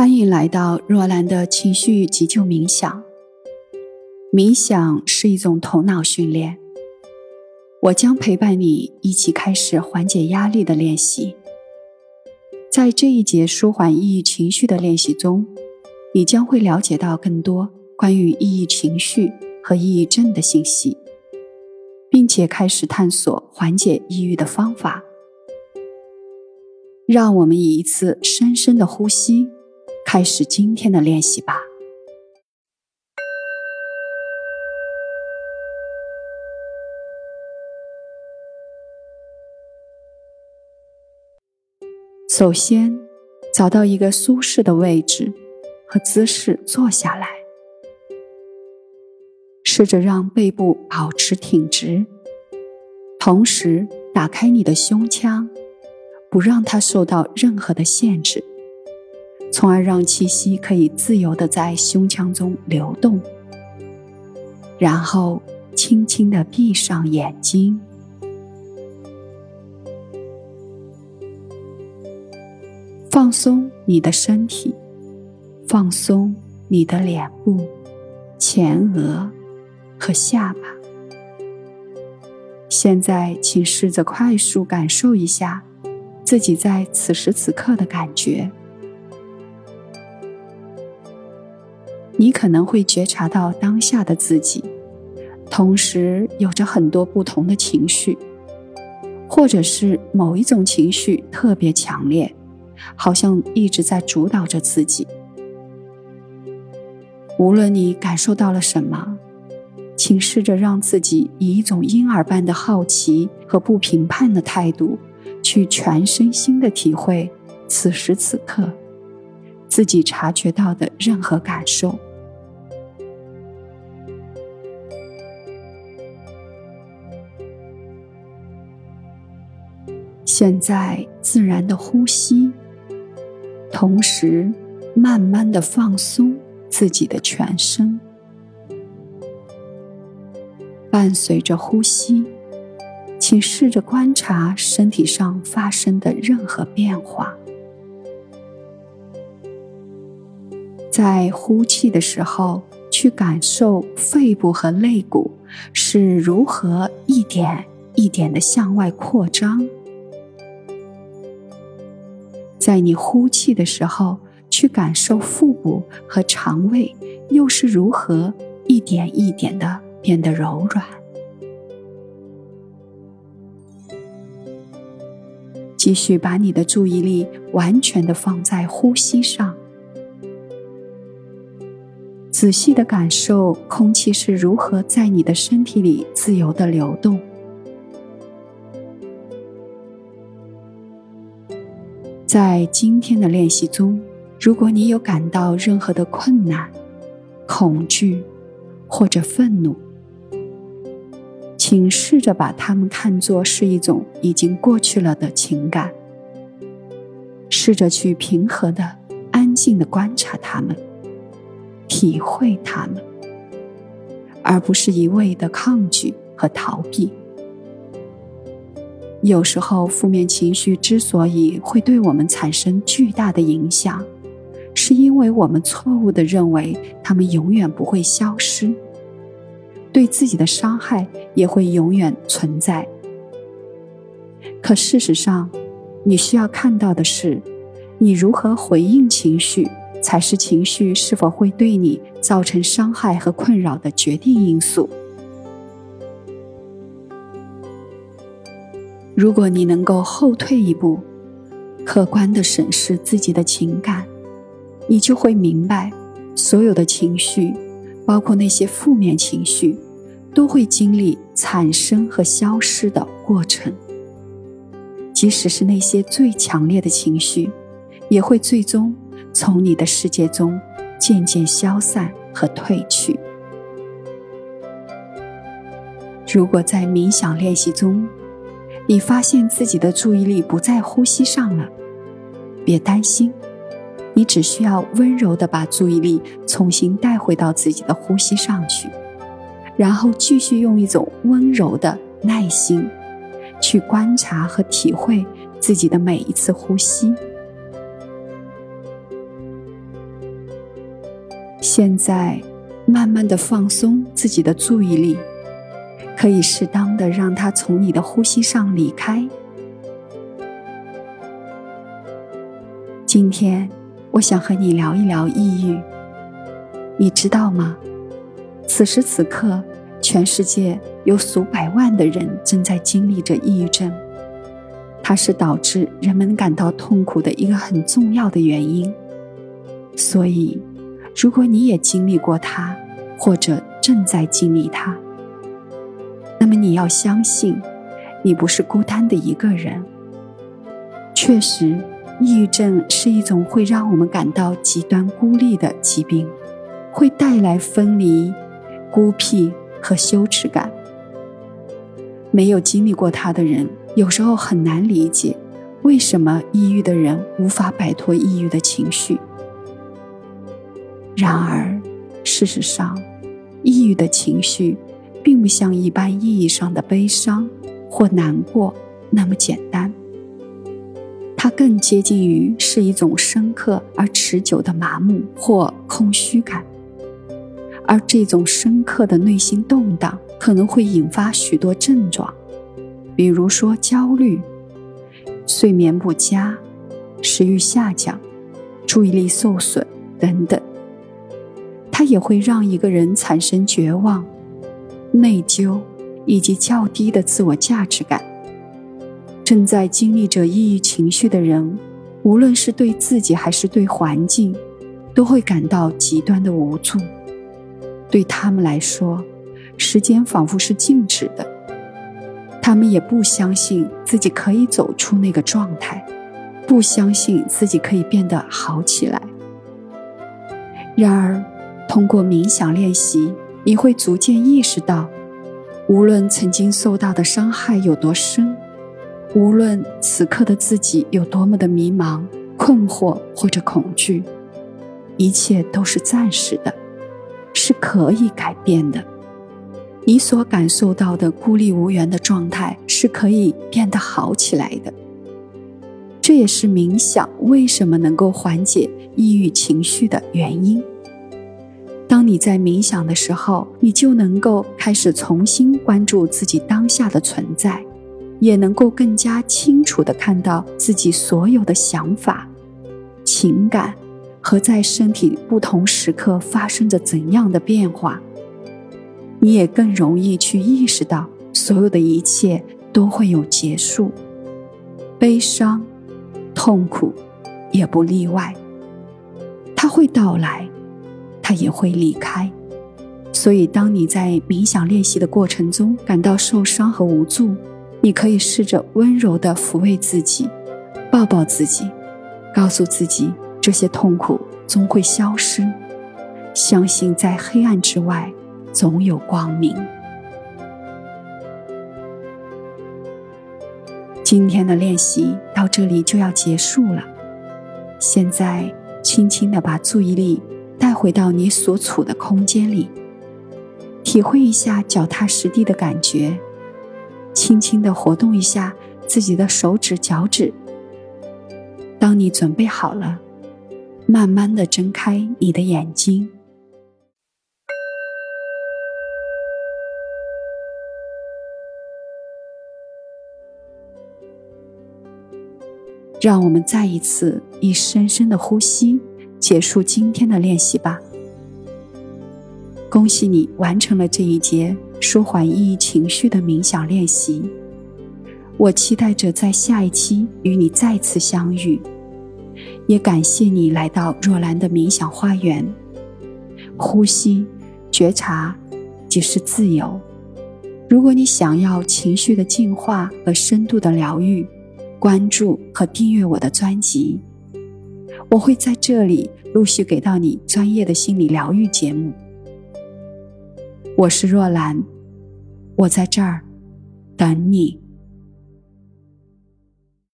欢迎来到若兰的情绪急救冥想。冥想是一种头脑训练，我将陪伴你一起开始缓解压力的练习。在这一节舒缓抑郁情绪的练习中，你将会了解到更多关于抑郁情绪和抑郁症的信息，并且开始探索缓解抑郁的方法。让我们以一次深深的呼吸。开始今天的练习吧。首先，找到一个舒适的位置和姿势坐下来，试着让背部保持挺直，同时打开你的胸腔，不让它受到任何的限制。从而让气息可以自由的在胸腔中流动，然后轻轻的闭上眼睛，放松你的身体，放松你的脸部、前额和下巴。现在，请试着快速感受一下自己在此时此刻的感觉。你可能会觉察到当下的自己，同时有着很多不同的情绪，或者是某一种情绪特别强烈，好像一直在主导着自己。无论你感受到了什么，请试着让自己以一种婴儿般的好奇和不评判的态度，去全身心的体会此时此刻自己察觉到的任何感受。现在自然的呼吸，同时慢慢的放松自己的全身。伴随着呼吸，请试着观察身体上发生的任何变化。在呼气的时候，去感受肺部和肋骨是如何一点一点的向外扩张。在你呼气的时候，去感受腹部和肠胃又是如何一点一点的变得柔软。继续把你的注意力完全的放在呼吸上，仔细的感受空气是如何在你的身体里自由的流动。在今天的练习中，如果你有感到任何的困难、恐惧或者愤怒，请试着把它们看作是一种已经过去了的情感，试着去平和的、安静的观察它们，体会它们，而不是一味的抗拒和逃避。有时候，负面情绪之所以会对我们产生巨大的影响，是因为我们错误的认为他们永远不会消失，对自己的伤害也会永远存在。可事实上，你需要看到的是，你如何回应情绪，才是情绪是否会对你造成伤害和困扰的决定因素。如果你能够后退一步，客观的审视自己的情感，你就会明白，所有的情绪，包括那些负面情绪，都会经历产生和消失的过程。即使是那些最强烈的情绪，也会最终从你的世界中渐渐消散和褪去。如果在冥想练习中，你发现自己的注意力不在呼吸上了，别担心，你只需要温柔的把注意力重新带回到自己的呼吸上去，然后继续用一种温柔的耐心，去观察和体会自己的每一次呼吸。现在，慢慢的放松自己的注意力，可以适当的让它从你的呼吸上离开。今天，我想和你聊一聊抑郁。你知道吗？此时此刻，全世界有数百万的人正在经历着抑郁症，它是导致人们感到痛苦的一个很重要的原因。所以。如果你也经历过它，或者正在经历它，那么你要相信，你不是孤单的一个人。确实，抑郁症是一种会让我们感到极端孤立的疾病，会带来分离、孤僻和羞耻感。没有经历过它的人，有时候很难理解，为什么抑郁的人无法摆脱抑郁的情绪。然而，事实上，抑郁的情绪并不像一般意义上的悲伤或难过那么简单。它更接近于是一种深刻而持久的麻木或空虚感，而这种深刻的内心动荡可能会引发许多症状，比如说焦虑、睡眠不佳、食欲下降、注意力受损等等。它也会让一个人产生绝望、内疚以及较低的自我价值感。正在经历着抑郁情绪的人，无论是对自己还是对环境，都会感到极端的无助。对他们来说，时间仿佛是静止的，他们也不相信自己可以走出那个状态，不相信自己可以变得好起来。然而，通过冥想练习，你会逐渐意识到，无论曾经受到的伤害有多深，无论此刻的自己有多么的迷茫、困惑或者恐惧，一切都是暂时的，是可以改变的。你所感受到的孤立无援的状态是可以变得好起来的。这也是冥想为什么能够缓解抑郁情绪的原因。当你在冥想的时候，你就能够开始重新关注自己当下的存在，也能够更加清楚地看到自己所有的想法、情感和在身体不同时刻发生着怎样的变化。你也更容易去意识到，所有的一切都会有结束，悲伤、痛苦也不例外，它会到来。他也会离开，所以当你在冥想练习的过程中感到受伤和无助，你可以试着温柔地抚慰自己，抱抱自己，告诉自己这些痛苦终会消失，相信在黑暗之外总有光明。今天的练习到这里就要结束了，现在轻轻地把注意力。带回到你所处的空间里，体会一下脚踏实地的感觉，轻轻的活动一下自己的手指、脚趾。当你准备好了，慢慢的睁开你的眼睛，让我们再一次以深深的呼吸。结束今天的练习吧。恭喜你完成了这一节舒缓抑郁情绪的冥想练习。我期待着在下一期与你再次相遇，也感谢你来到若兰的冥想花园。呼吸、觉察即是自由。如果你想要情绪的净化和深度的疗愈，关注和订阅我的专辑。我会在这里陆续给到你专业的心理疗愈节目。我是若兰，我在这儿等你。